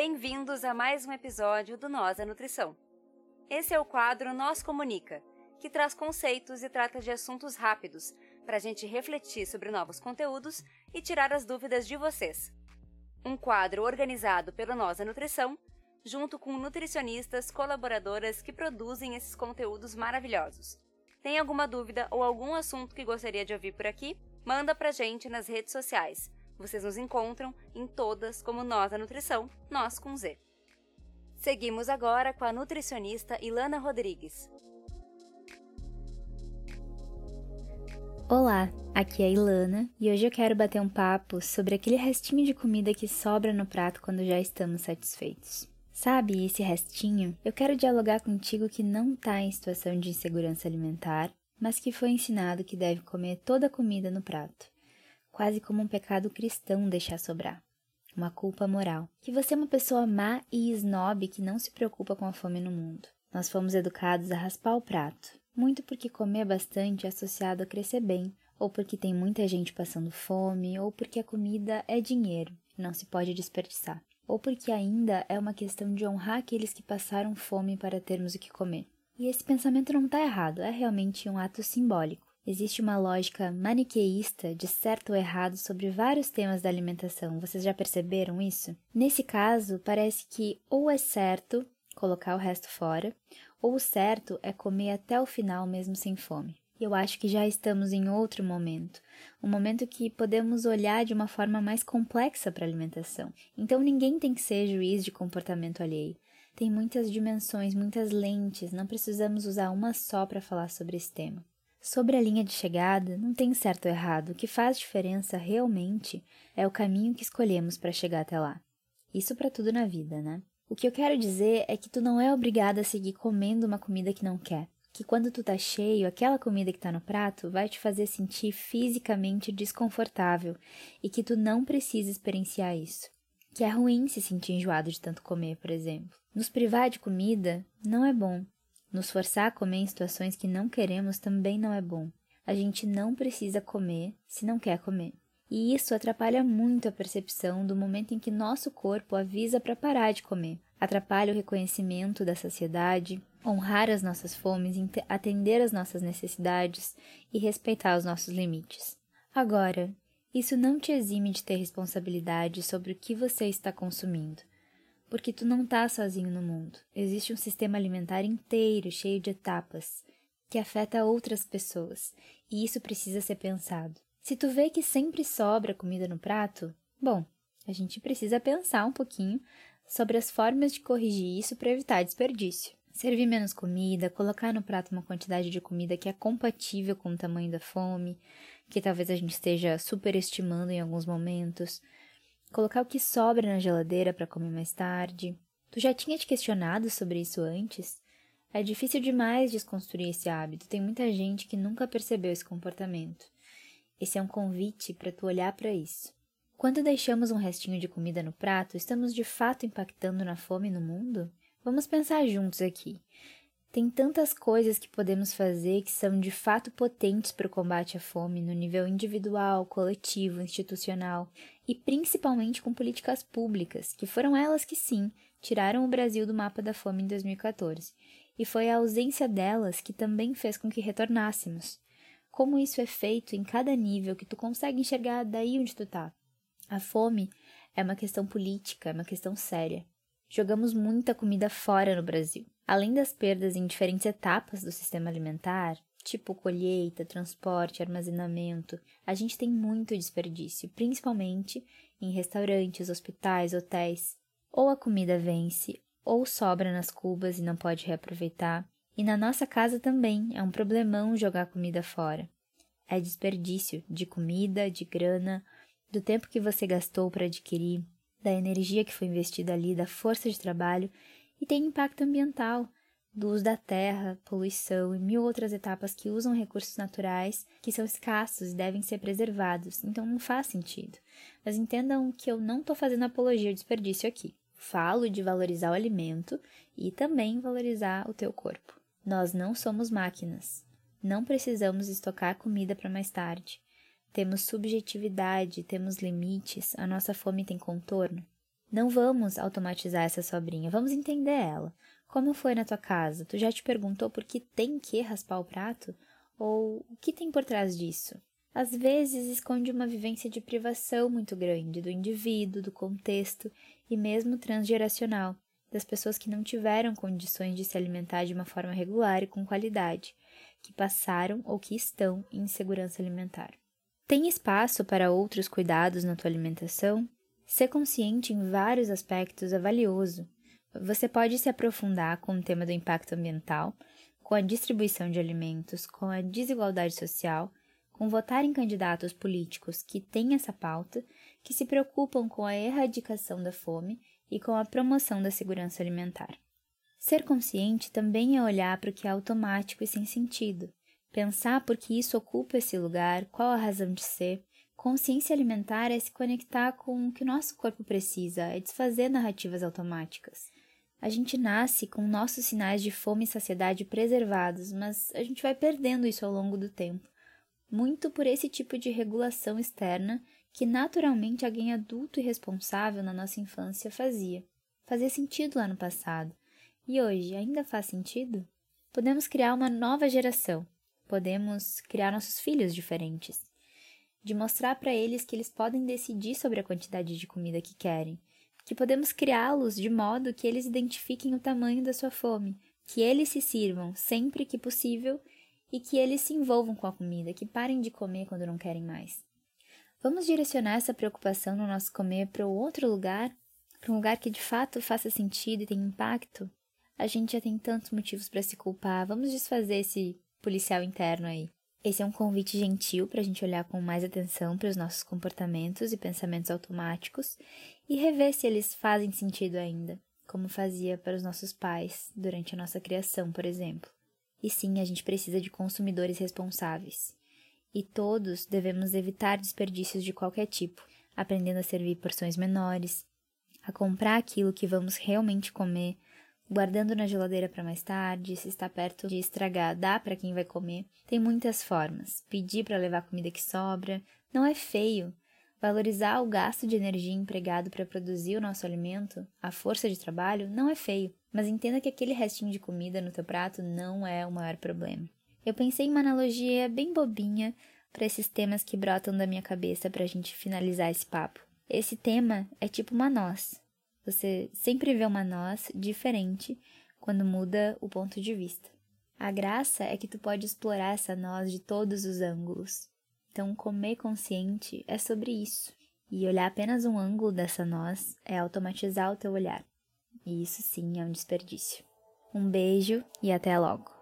Bem-vindos a mais um episódio do Nós a Nutrição. Esse é o quadro Nós Comunica, que traz conceitos e trata de assuntos rápidos para a gente refletir sobre novos conteúdos e tirar as dúvidas de vocês. Um quadro organizado pelo Nós a Nutrição, junto com nutricionistas colaboradoras que produzem esses conteúdos maravilhosos. Tem alguma dúvida ou algum assunto que gostaria de ouvir por aqui? Manda pra gente nas redes sociais. Vocês nos encontram em todas como Nós a Nutrição, nós com Z. Seguimos agora com a nutricionista Ilana Rodrigues. Olá, aqui é a Ilana e hoje eu quero bater um papo sobre aquele restinho de comida que sobra no prato quando já estamos satisfeitos. Sabe, esse restinho? Eu quero dialogar contigo que não está em situação de insegurança alimentar, mas que foi ensinado que deve comer toda a comida no prato. Quase como um pecado cristão deixar sobrar. Uma culpa moral. Que você é uma pessoa má e snob que não se preocupa com a fome no mundo. Nós fomos educados a raspar o prato, muito porque comer bastante é associado a crescer bem, ou porque tem muita gente passando fome, ou porque a comida é dinheiro, não se pode desperdiçar ou porque ainda é uma questão de honrar aqueles que passaram fome para termos o que comer. E esse pensamento não está errado, é realmente um ato simbólico. Existe uma lógica maniqueísta de certo ou errado sobre vários temas da alimentação. Vocês já perceberam isso? Nesse caso, parece que ou é certo colocar o resto fora, ou o certo é comer até o final mesmo sem fome. Eu acho que já estamos em outro momento, um momento que podemos olhar de uma forma mais complexa para a alimentação. Então ninguém tem que ser juiz de comportamento alheio. Tem muitas dimensões, muitas lentes, não precisamos usar uma só para falar sobre esse tema. Sobre a linha de chegada, não tem certo ou errado, o que faz diferença realmente é o caminho que escolhemos para chegar até lá. Isso para tudo na vida, né? O que eu quero dizer é que tu não é obrigado a seguir comendo uma comida que não quer que quando tu tá cheio, aquela comida que tá no prato vai te fazer sentir fisicamente desconfortável e que tu não precisa experienciar isso. Que é ruim se sentir enjoado de tanto comer, por exemplo. Nos privar de comida não é bom. Nos forçar a comer em situações que não queremos também não é bom. A gente não precisa comer se não quer comer. E isso atrapalha muito a percepção do momento em que nosso corpo avisa para parar de comer. Atrapalha o reconhecimento da saciedade, honrar as nossas fomes, atender às nossas necessidades e respeitar os nossos limites. Agora, isso não te exime de ter responsabilidade sobre o que você está consumindo, porque tu não está sozinho no mundo. Existe um sistema alimentar inteiro, cheio de etapas, que afeta outras pessoas, e isso precisa ser pensado. Se tu vê que sempre sobra comida no prato, bom, a gente precisa pensar um pouquinho sobre as formas de corrigir isso para evitar desperdício. Servir menos comida, colocar no prato uma quantidade de comida que é compatível com o tamanho da fome, que talvez a gente esteja superestimando em alguns momentos. Colocar o que sobra na geladeira para comer mais tarde. Tu já tinha te questionado sobre isso antes? É difícil demais desconstruir esse hábito. Tem muita gente que nunca percebeu esse comportamento. Esse é um convite para tu olhar para isso. Quando deixamos um restinho de comida no prato, estamos de fato impactando na fome no mundo? Vamos pensar juntos aqui. Tem tantas coisas que podemos fazer que são de fato potentes para o combate à fome no nível individual, coletivo, institucional e principalmente com políticas públicas, que foram elas que sim tiraram o Brasil do mapa da fome em 2014. E foi a ausência delas que também fez com que retornássemos. Como isso é feito em cada nível que tu consegue enxergar daí onde tu tá. A fome é uma questão política, é uma questão séria. Jogamos muita comida fora no Brasil. Além das perdas em diferentes etapas do sistema alimentar, tipo colheita, transporte, armazenamento, a gente tem muito desperdício, principalmente em restaurantes, hospitais, hotéis. Ou a comida vence, ou sobra nas cubas e não pode reaproveitar. E na nossa casa também é um problemão jogar comida fora. É desperdício de comida, de grana, do tempo que você gastou para adquirir, da energia que foi investida ali, da força de trabalho e tem impacto ambiental, do uso da terra, poluição e mil outras etapas que usam recursos naturais que são escassos e devem ser preservados, então não faz sentido. Mas entendam que eu não estou fazendo apologia ao desperdício aqui. Falo de valorizar o alimento e também valorizar o teu corpo. Nós não somos máquinas. Não precisamos estocar comida para mais tarde. Temos subjetividade, temos limites, a nossa fome tem contorno. Não vamos automatizar essa sobrinha, vamos entender ela. Como foi na tua casa? Tu já te perguntou por que tem que raspar o prato? Ou o que tem por trás disso? Às vezes esconde uma vivência de privação muito grande do indivíduo, do contexto e mesmo transgeracional, das pessoas que não tiveram condições de se alimentar de uma forma regular e com qualidade, que passaram ou que estão em insegurança alimentar. Tem espaço para outros cuidados na tua alimentação? Ser consciente em vários aspectos é valioso. Você pode se aprofundar com o tema do impacto ambiental, com a distribuição de alimentos, com a desigualdade social, com votar em candidatos políticos que têm essa pauta, que se preocupam com a erradicação da fome e com a promoção da segurança alimentar. Ser consciente também é olhar para o que é automático e sem sentido, pensar por que isso ocupa esse lugar, qual a razão de ser, Consciência alimentar é se conectar com o que o nosso corpo precisa, é desfazer narrativas automáticas. A gente nasce com nossos sinais de fome e saciedade preservados, mas a gente vai perdendo isso ao longo do tempo, muito por esse tipo de regulação externa que naturalmente alguém adulto e responsável na nossa infância fazia. Fazia sentido lá no passado. E hoje ainda faz sentido? Podemos criar uma nova geração. Podemos criar nossos filhos diferentes de mostrar para eles que eles podem decidir sobre a quantidade de comida que querem, que podemos criá-los de modo que eles identifiquem o tamanho da sua fome, que eles se sirvam sempre que possível e que eles se envolvam com a comida, que parem de comer quando não querem mais. Vamos direcionar essa preocupação no nosso comer para outro lugar, para um lugar que de fato faça sentido e tenha impacto? A gente já tem tantos motivos para se culpar, vamos desfazer esse policial interno aí. Esse é um convite gentil para a gente olhar com mais atenção para os nossos comportamentos e pensamentos automáticos e rever se eles fazem sentido ainda, como fazia para os nossos pais durante a nossa criação, por exemplo. E sim, a gente precisa de consumidores responsáveis. E todos devemos evitar desperdícios de qualquer tipo, aprendendo a servir porções menores, a comprar aquilo que vamos realmente comer guardando na geladeira para mais tarde, se está perto de estragar, dá para quem vai comer. Tem muitas formas. Pedir para levar comida que sobra não é feio. Valorizar o gasto de energia empregado para produzir o nosso alimento, a força de trabalho, não é feio. Mas entenda que aquele restinho de comida no teu prato não é o maior problema. Eu pensei em uma analogia bem bobinha para esses temas que brotam da minha cabeça para a gente finalizar esse papo. Esse tema é tipo uma noz. Você sempre vê uma noz diferente quando muda o ponto de vista. A graça é que tu pode explorar essa noz de todos os ângulos. Então, comer consciente é sobre isso. E olhar apenas um ângulo dessa noz é automatizar o teu olhar. E isso sim é um desperdício. Um beijo e até logo.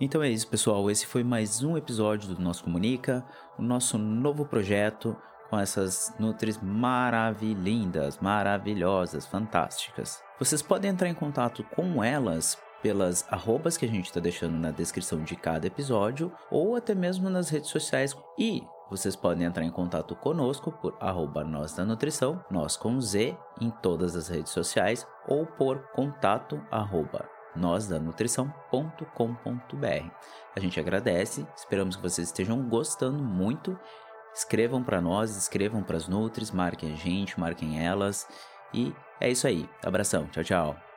Então é isso, pessoal. Esse foi mais um episódio do Nosso Comunica, o nosso novo projeto com essas nutris maravilhindas, maravilhosas, fantásticas. Vocês podem entrar em contato com elas pelas arrobas que a gente está deixando na descrição de cada episódio ou até mesmo nas redes sociais. E vocês podem entrar em contato conosco por arroba nós da nutrição, nós com Z em todas as redes sociais ou por contato arroba nósdanutrição.com.br. A gente agradece, esperamos que vocês estejam gostando muito Escrevam para nós, escrevam para as Nutris, marquem a gente, marquem elas. E é isso aí. Abração. Tchau, tchau.